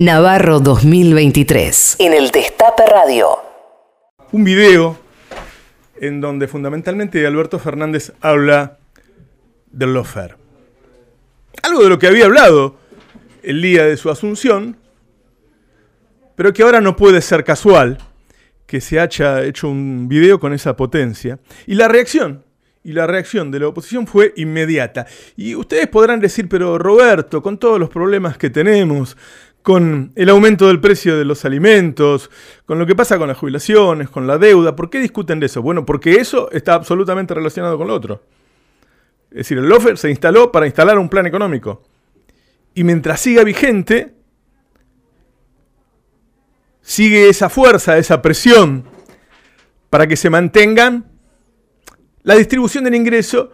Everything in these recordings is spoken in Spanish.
Navarro 2023. En el Destape Radio. Un video en donde fundamentalmente Alberto Fernández habla del lofer. Algo de lo que había hablado el día de su asunción, pero que ahora no puede ser casual que se haya hecho un video con esa potencia. Y la reacción, y la reacción de la oposición fue inmediata. Y ustedes podrán decir, pero Roberto, con todos los problemas que tenemos, con el aumento del precio de los alimentos, con lo que pasa con las jubilaciones, con la deuda. ¿Por qué discuten de eso? Bueno, porque eso está absolutamente relacionado con lo otro. Es decir, el LOFER se instaló para instalar un plan económico. Y mientras siga vigente, sigue esa fuerza, esa presión para que se mantengan la distribución del ingreso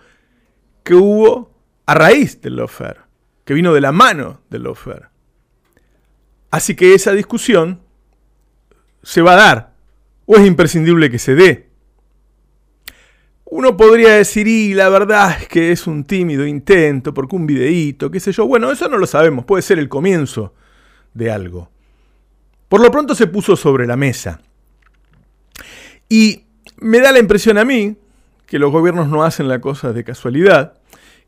que hubo a raíz del LOFER, que vino de la mano del LOFER. Así que esa discusión se va a dar, o es imprescindible que se dé. Uno podría decir, y la verdad es que es un tímido intento, porque un videíto, qué sé yo. Bueno, eso no lo sabemos, puede ser el comienzo de algo. Por lo pronto se puso sobre la mesa. Y me da la impresión a mí, que los gobiernos no hacen la cosa de casualidad,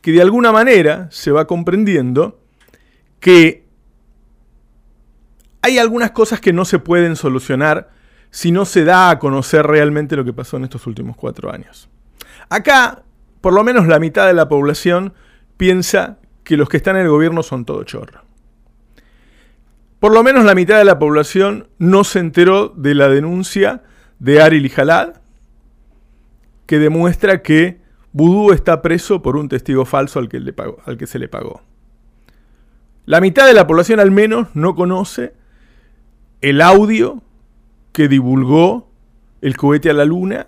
que de alguna manera se va comprendiendo que hay algunas cosas que no se pueden solucionar si no se da a conocer realmente lo que pasó en estos últimos cuatro años. Acá, por lo menos la mitad de la población piensa que los que están en el gobierno son todo chorro. Por lo menos la mitad de la población no se enteró de la denuncia de Ari Jalad, que demuestra que Vudú está preso por un testigo falso al que se le pagó. La mitad de la población al menos no conoce el audio que divulgó el cohete a la luna,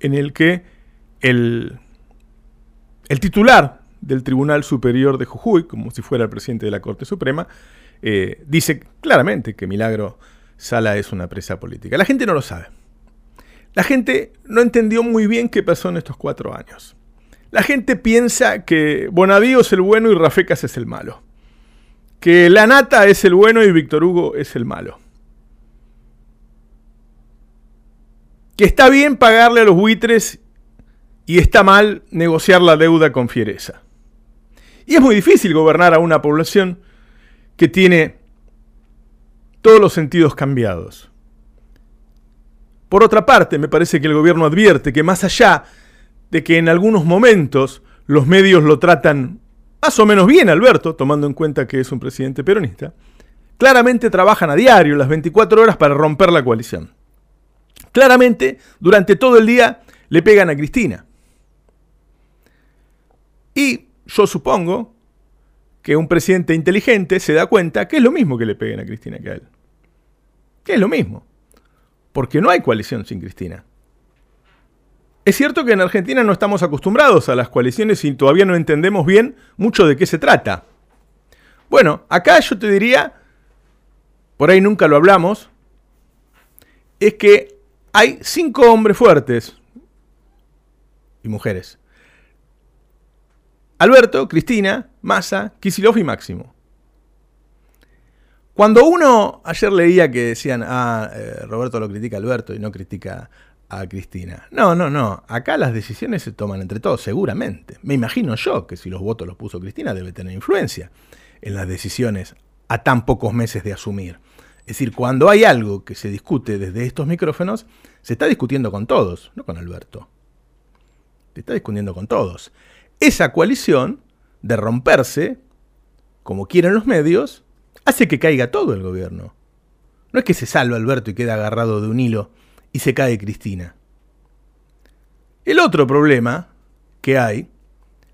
en el que el, el titular del Tribunal Superior de Jujuy, como si fuera el presidente de la Corte Suprema, eh, dice claramente que Milagro Sala es una presa política. La gente no lo sabe. La gente no entendió muy bien qué pasó en estos cuatro años. La gente piensa que Bonavío es el bueno y Rafecas es el malo. Que La Nata es el bueno y Víctor Hugo es el malo. Está bien pagarle a los buitres y está mal negociar la deuda con fiereza. Y es muy difícil gobernar a una población que tiene todos los sentidos cambiados. Por otra parte, me parece que el gobierno advierte que más allá de que en algunos momentos los medios lo tratan más o menos bien, Alberto, tomando en cuenta que es un presidente peronista, claramente trabajan a diario, las 24 horas, para romper la coalición. Claramente, durante todo el día le pegan a Cristina. Y yo supongo que un presidente inteligente se da cuenta que es lo mismo que le peguen a Cristina que a él. Que es lo mismo. Porque no hay coalición sin Cristina. Es cierto que en Argentina no estamos acostumbrados a las coaliciones y todavía no entendemos bien mucho de qué se trata. Bueno, acá yo te diría, por ahí nunca lo hablamos, es que hay cinco hombres fuertes y mujeres. Alberto, Cristina, Massa, Kisilov y Máximo. Cuando uno ayer leía que decían, ah, eh, Roberto lo critica a Alberto y no critica a Cristina. No, no, no. Acá las decisiones se toman entre todos, seguramente. Me imagino yo que si los votos los puso Cristina debe tener influencia en las decisiones a tan pocos meses de asumir. Es decir, cuando hay algo que se discute desde estos micrófonos, se está discutiendo con todos, no con Alberto. Se está discutiendo con todos. Esa coalición de romperse, como quieren los medios, hace que caiga todo el gobierno. No es que se salva Alberto y queda agarrado de un hilo y se cae Cristina. El otro problema que hay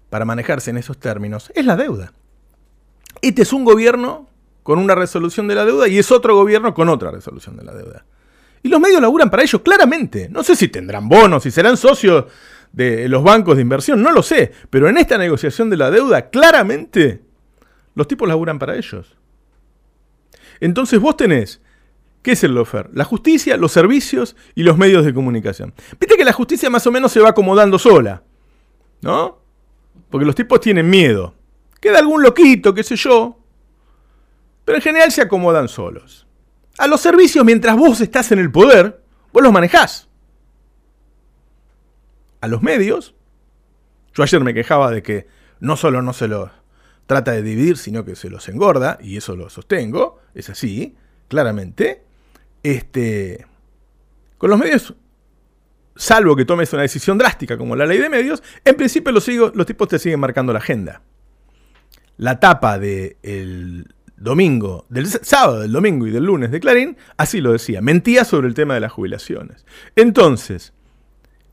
para manejarse en esos términos es la deuda. Este es un gobierno con una resolución de la deuda y es otro gobierno con otra resolución de la deuda. Y los medios laburan para ello, claramente. No sé si tendrán bonos, si serán socios de los bancos de inversión, no lo sé. Pero en esta negociación de la deuda, claramente, los tipos laburan para ellos. Entonces vos tenés, ¿qué es el lofer? La justicia, los servicios y los medios de comunicación. Viste que la justicia más o menos se va acomodando sola, ¿no? Porque los tipos tienen miedo. Queda algún loquito, qué sé yo, pero en general se acomodan solos. A los servicios, mientras vos estás en el poder, vos los manejás. A los medios, yo ayer me quejaba de que no solo no se los trata de dividir, sino que se los engorda, y eso lo sostengo, es así, claramente. Este, con los medios, salvo que tomes una decisión drástica como la ley de medios, en principio los, los tipos te siguen marcando la agenda. La tapa del domingo, del sábado, del domingo y del lunes de Clarín, así lo decía, mentía sobre el tema de las jubilaciones. Entonces,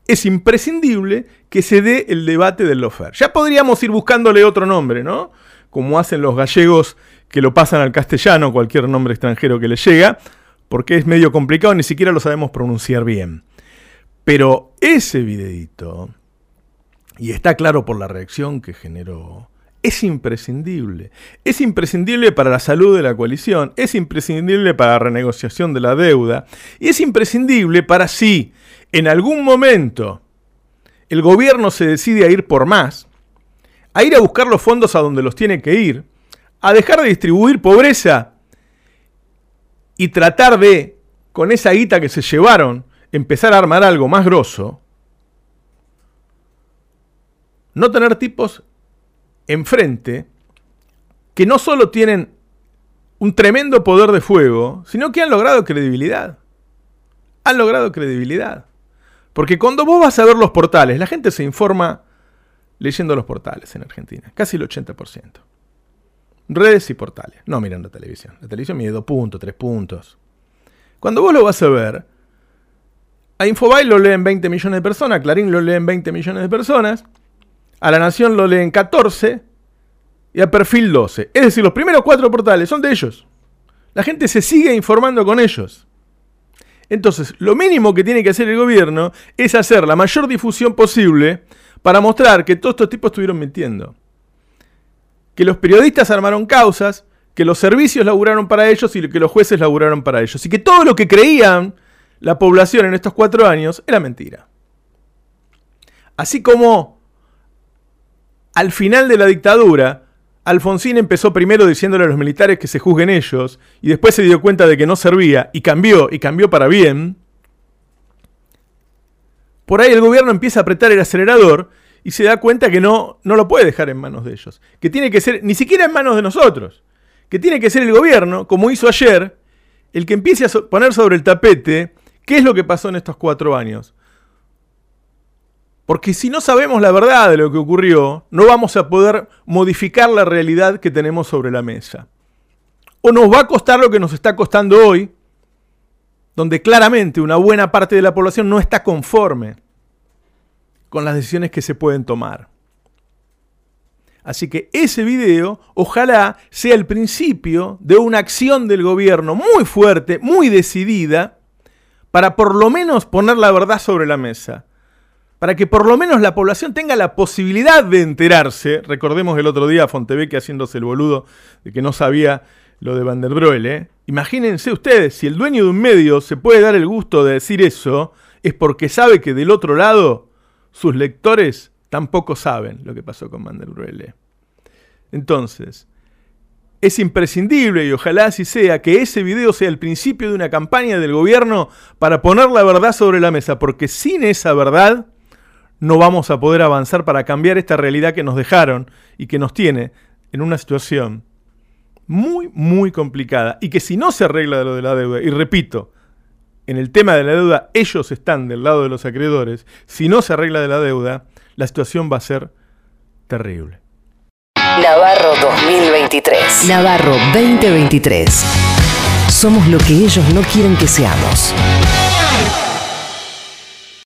es imprescindible que se dé el debate del lofer. Ya podríamos ir buscándole otro nombre, ¿no? Como hacen los gallegos que lo pasan al castellano, cualquier nombre extranjero que le llega, porque es medio complicado, ni siquiera lo sabemos pronunciar bien. Pero ese videito, y está claro por la reacción que generó, es imprescindible. Es imprescindible para la salud de la coalición, es imprescindible para la renegociación de la deuda, y es imprescindible para si en algún momento el gobierno se decide a ir por más, a ir a buscar los fondos a donde los tiene que ir, a dejar de distribuir pobreza y tratar de, con esa guita que se llevaron, empezar a armar algo más grosso, no tener tipos enfrente que no solo tienen un tremendo poder de fuego, sino que han logrado credibilidad. Han logrado credibilidad. Porque cuando vos vas a ver los portales, la gente se informa leyendo los portales en Argentina, casi el 80%. Redes y portales. No miran la televisión. La televisión mide dos puntos, tres puntos. Cuando vos lo vas a ver, a Infobae lo leen 20 millones de personas, Clarín lo leen 20 millones de personas, a La Nación lo leen 14 y a Perfil 12. Es decir, los primeros cuatro portales son de ellos. La gente se sigue informando con ellos. Entonces, lo mínimo que tiene que hacer el gobierno es hacer la mayor difusión posible para mostrar que todos estos tipos estuvieron mintiendo que los periodistas armaron causas, que los servicios laburaron para ellos y que los jueces laburaron para ellos. Y que todo lo que creían la población en estos cuatro años era mentira. Así como al final de la dictadura, Alfonsín empezó primero diciéndole a los militares que se juzguen ellos, y después se dio cuenta de que no servía, y cambió, y cambió para bien, por ahí el gobierno empieza a apretar el acelerador y se da cuenta que no, no lo puede dejar en manos de ellos. Que tiene que ser, ni siquiera en manos de nosotros. Que tiene que ser el gobierno, como hizo ayer, el que empiece a poner sobre el tapete qué es lo que pasó en estos cuatro años. Porque si no sabemos la verdad de lo que ocurrió, no vamos a poder modificar la realidad que tenemos sobre la mesa. O nos va a costar lo que nos está costando hoy, donde claramente una buena parte de la población no está conforme con las decisiones que se pueden tomar. Así que ese video ojalá sea el principio de una acción del gobierno muy fuerte, muy decidida, para por lo menos poner la verdad sobre la mesa. Para que por lo menos la población tenga la posibilidad de enterarse. Recordemos el otro día a Fontebeque haciéndose el boludo de que no sabía lo de Van der ¿eh? Imagínense ustedes, si el dueño de un medio se puede dar el gusto de decir eso, es porque sabe que del otro lado sus lectores tampoco saben lo que pasó con Van Entonces, es imprescindible y ojalá así sea que ese video sea el principio de una campaña del gobierno para poner la verdad sobre la mesa, porque sin esa verdad no vamos a poder avanzar para cambiar esta realidad que nos dejaron y que nos tiene en una situación muy, muy complicada y que si no se arregla de lo de la deuda, y repito, en el tema de la deuda ellos están del lado de los acreedores, si no se arregla de la deuda, la situación va a ser terrible. Navarro 2023. Navarro 2023. Somos lo que ellos no quieren que seamos.